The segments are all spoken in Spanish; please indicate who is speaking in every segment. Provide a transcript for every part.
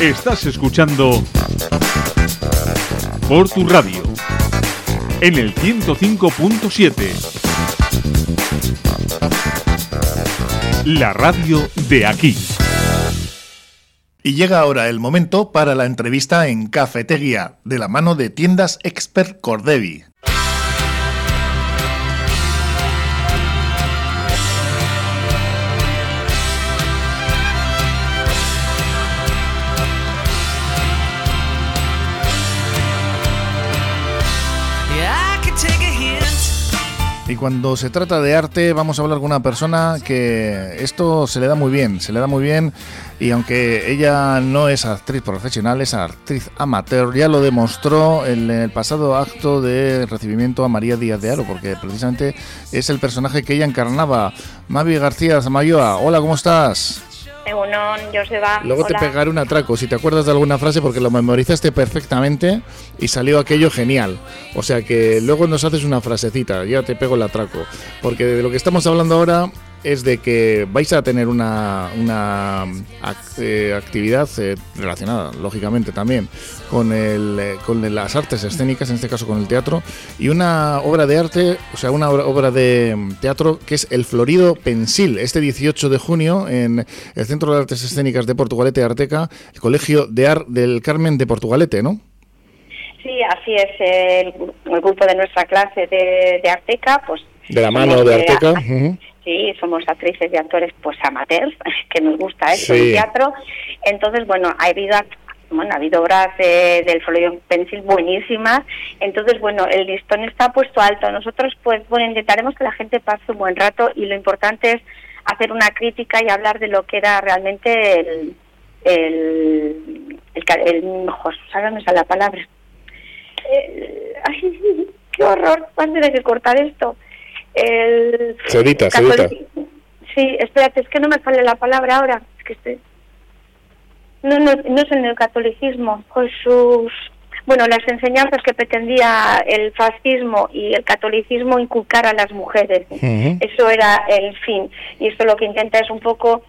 Speaker 1: Estás escuchando por tu radio en el 105.7. La radio de aquí.
Speaker 2: Y llega ahora el momento para la entrevista en Cafetería, de la mano de tiendas Expert Cordevi. Y cuando se trata de arte, vamos a hablar con una persona que esto se le da muy bien, se le da muy bien. Y aunque ella no es actriz profesional, es actriz amateur, ya lo demostró en el pasado acto de recibimiento a María Díaz de Aro, porque precisamente es el personaje que ella encarnaba. Mavi García Zamayoa, hola, ¿cómo estás? Luego te pegaré un atraco, si te acuerdas de alguna frase, porque lo memorizaste perfectamente y salió aquello genial. O sea que luego nos haces una frasecita, ya te pego el atraco. Porque de lo que estamos hablando ahora es de que vais a tener una, una eh, actividad eh, relacionada, lógicamente, también con, el, eh, con las artes escénicas, en este caso con el teatro, y una obra de arte, o sea, una obra, de teatro que es El Florido Pensil, este 18 de junio en el Centro de Artes Escénicas de Portugalete Arteca, el Colegio de Art del Carmen de Portugalete, ¿no?
Speaker 3: Sí, así es, el, grupo de nuestra clase de, Arteca, pues...
Speaker 2: De la mano de Arteca.
Speaker 3: Sí, somos actrices y actores pues amateurs, que nos gusta eso, el teatro. Entonces, bueno, ha habido bueno, ha habido obras del Florido Pencil buenísimas, entonces, bueno, el listón está puesto alto. Nosotros, pues, bueno, intentaremos que la gente pase un buen rato y lo importante es hacer una crítica y hablar de lo que era realmente el, el, el, mejor, la palabra. ay, qué horror, ¿cuándo tiene que cortar esto? El Sí, espérate, es que no me sale la palabra ahora. Es que estoy... No, no, no es el neocatolicismo, Jesús. Bueno, las enseñanzas que pretendía el fascismo y el catolicismo inculcar a las mujeres. Eso era el fin. Y esto lo que intenta es un poco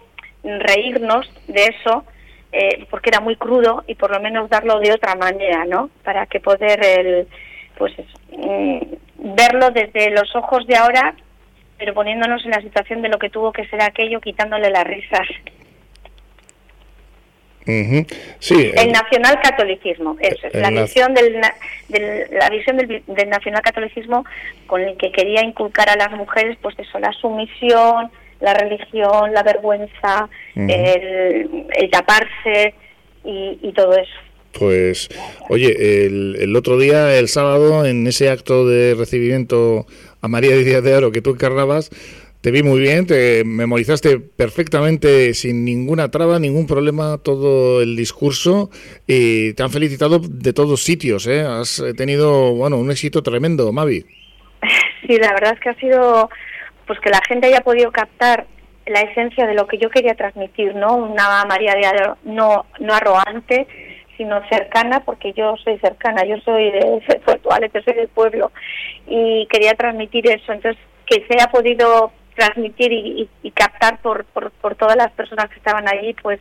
Speaker 3: reírnos de eso, eh, porque era muy crudo y por lo menos darlo de otra manera, ¿no? Para que poder el, pues mm, verlo desde los ojos de ahora, pero poniéndonos en la situación de lo que tuvo que ser aquello, quitándole las risas.
Speaker 2: sí,
Speaker 3: el nacional catolicismo, eso es, la visión del, la visión del, del nacional catolicismo con el que quería inculcar a las mujeres, pues eso, la sumisión, la religión, la vergüenza, el, taparse y todo eso.
Speaker 2: Pues, oye, el, otro día, el sábado, en ese acto de recibimiento a María Díaz de Aro que tú encarnabas, te vi muy bien, te memorizaste perfectamente, sin ninguna traba, ningún problema, todo el discurso y te han felicitado de todos sitios, ¿eh? Has tenido, bueno, un éxito tremendo, Mavi.
Speaker 3: Sí, la verdad es que ha sido, pues que la gente haya podido captar la esencia de lo que yo quería transmitir, ¿no? Una María de Aro no, no arrogante, sino cercana, porque yo soy cercana, yo soy de Portugalete, soy del pueblo, y quería transmitir eso. Entonces, que se haya podido transmitir y, captar por, por, todas las personas que estaban allí, pues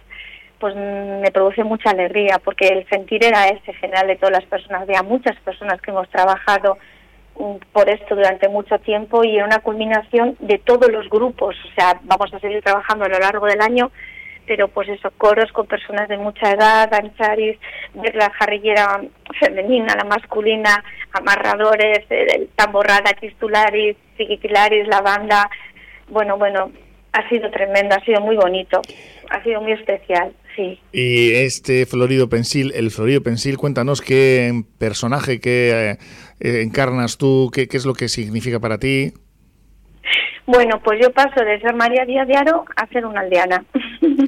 Speaker 3: pues me produce mucha alegría, porque el sentir era ese general de todas las personas. Había muchas personas que hemos trabajado mm, por esto durante mucho tiempo y una culminación de todos los grupos. O sea, vamos a seguir trabajando a lo largo del año pero pues eso, coros con personas de mucha edad, danzaris, ver la jarrillera femenina, la masculina, amarradores, el tamborrada, chistularis, chiquitilaris, la banda, bueno, bueno, ha sido tremendo, ha sido muy bonito, ha sido muy especial, sí.
Speaker 2: Y este Florido Pensil, el Florido Pensil, cuéntanos qué personaje, qué eh, encarnas tú, qué, qué es lo que significa para ti.
Speaker 3: Bueno, pues yo paso de ser María Díaz de Aro a ser una aldeana.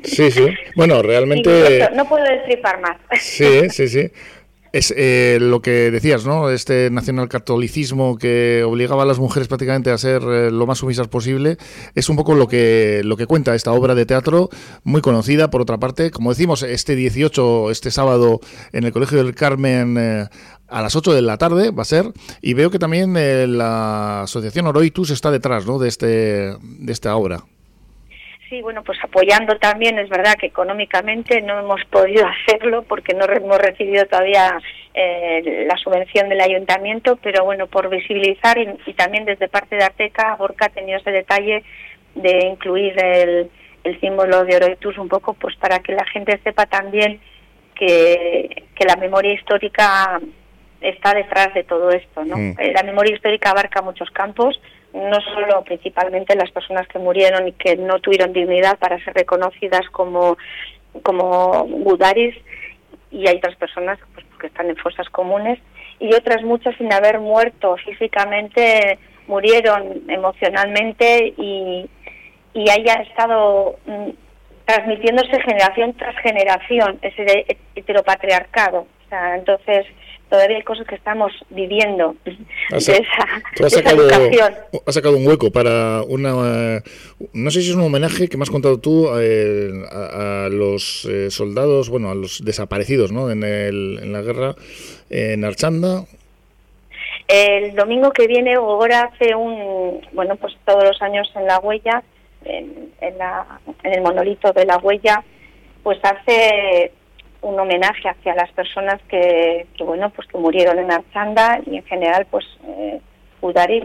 Speaker 2: Sí, sí. Bueno, realmente...
Speaker 3: No puedo destripar más.
Speaker 2: Sí, sí, sí. Es eh, lo que decías, ¿no? Este nacionalcatolicismo que obligaba a las mujeres prácticamente a ser eh, lo más sumisas posible, es un poco lo que, lo que cuenta esta obra de teatro, muy conocida, por otra parte. Como decimos, este 18, este sábado, en el Colegio del Carmen, eh, a las 8 de la tarde va a ser, y veo que también la Asociación Oroitus está detrás, ¿no?, de, este, de esta obra.
Speaker 3: Sí, bueno, pues apoyando también, es verdad que económicamente no hemos podido hacerlo porque no hemos recibido todavía eh, la subvención del ayuntamiento, pero bueno, por visibilizar y, también desde parte de Arteca, Borca ha tenido ese detalle de incluir el, el símbolo de Oroitus un poco, pues para que la gente sepa también que, que la memoria histórica está detrás de todo esto, ¿no? Mm. Eh, la memoria histórica abarca muchos campos, no solo principalmente las personas que murieron y que no tuvieron dignidad para ser reconocidas como como budaris y hay otras personas pues, que están en fosas comunes y otras muchas sin haber muerto físicamente murieron emocionalmente y, y haya estado mm, transmitiéndose generación tras generación ese heteropatriarcado. O sea, entonces, todavía hay cosas que estamos viviendo
Speaker 2: de esa, sacado, educación. Has sacado un hueco para una, no sé si es un homenaje que me has contado tú eh, a, los eh, soldados, bueno, a los desaparecidos ¿no? en, el, en la guerra en Archanda.
Speaker 3: El domingo que viene, ahora hace un, bueno, pues todos los años en la huella, en, en, la, en el monolito de la huella, pues hace un homenaje hacia las personas que, bueno pues que murieron en Archanda y en general pues eh,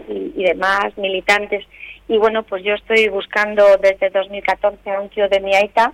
Speaker 3: y, demás militantes. Y bueno pues yo estoy buscando desde 2014 a un tío de mi aita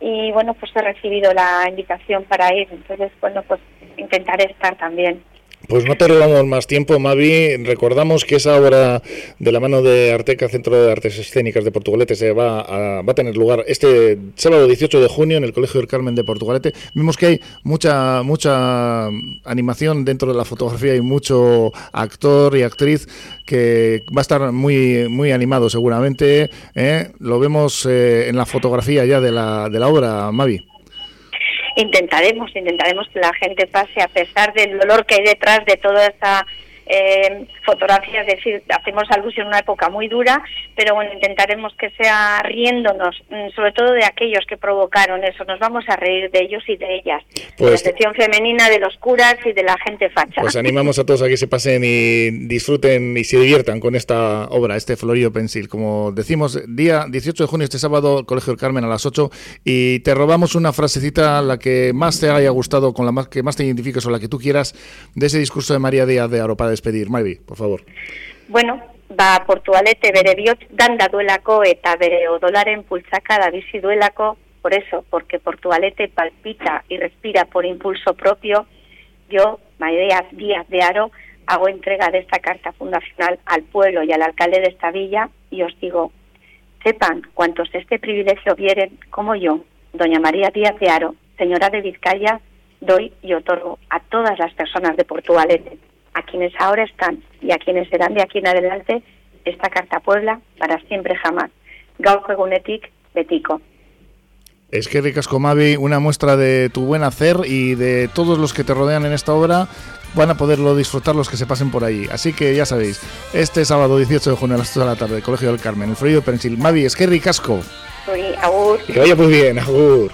Speaker 3: y bueno pues he recibido la invitación para ir. Entonces bueno pues intentaré estar también
Speaker 2: pues no te robamos más tiempo, Mavi. Recordamos que esa obra de la mano de Arteca, Centro de Artes Escénicas de Portugalete, se va a, va a tener lugar este sábado 18 de junio en el Colegio del Carmen de Portugalete. Vimos que hay mucha mucha animación dentro de la fotografía y mucho actor y actriz que va a estar muy muy animado seguramente. ¿eh? Lo vemos eh, en la fotografía ya de la, de la obra, Mavi
Speaker 3: intentaremos, intentaremos que la gente pase a pesar del dolor que hay detrás de toda esa eh, fotografías, es decir, hacemos alusión a una época muy dura, pero bueno, intentaremos que sea riéndonos, mm, sobre todo de aquellos que provocaron eso, nos vamos a reír de ellos y de ellas, pues, la sección femenina, de los curas y de la gente facha.
Speaker 2: Pues animamos a todos a que se pasen y disfruten y se diviertan con esta obra, este Florido Pensil. Como decimos, día 18 de junio, este sábado, Colegio del Carmen a las 8, y te robamos una frasecita, la que más te haya gustado, con la más, que más te identifiques o la que tú quieras, de ese discurso de María Díaz de Aropa despedir. Mavi, por favor.
Speaker 3: Bueno, ba portualete bere bihotz danda duelako eta bere odolaren pulsaka da bizi duelako, por eso, porque Portugalete palpita y respira por impulso propio, yo, Maidea Díaz de Aro, hago entrega de esta carta fundacional al pueblo y al alcalde de esta villa y os digo, sepan cuantos este privilegio vieren como yo, doña María Díaz de Aro, señora de Vizcaya, doy y otorgo a todas las personas de Portugalete a quienes ahora están y a quienes serán de aquí en adelante esta Carta Puebla para siempre jamás. Gaurko egunetik betiko.
Speaker 2: Es que ricasco Mavi, una muestra de tu buen hacer y de todos los que te rodean en esta obra van a poderlo disfrutar los que se pasen por ahí. Así que ya sabéis, este sábado 18 de junio a las 8 de la tarde, Colegio del Carmen, el Frío Pensil. Mavi, es que ricasco.
Speaker 3: Soy agur.
Speaker 2: Que vaya muy bien, agur.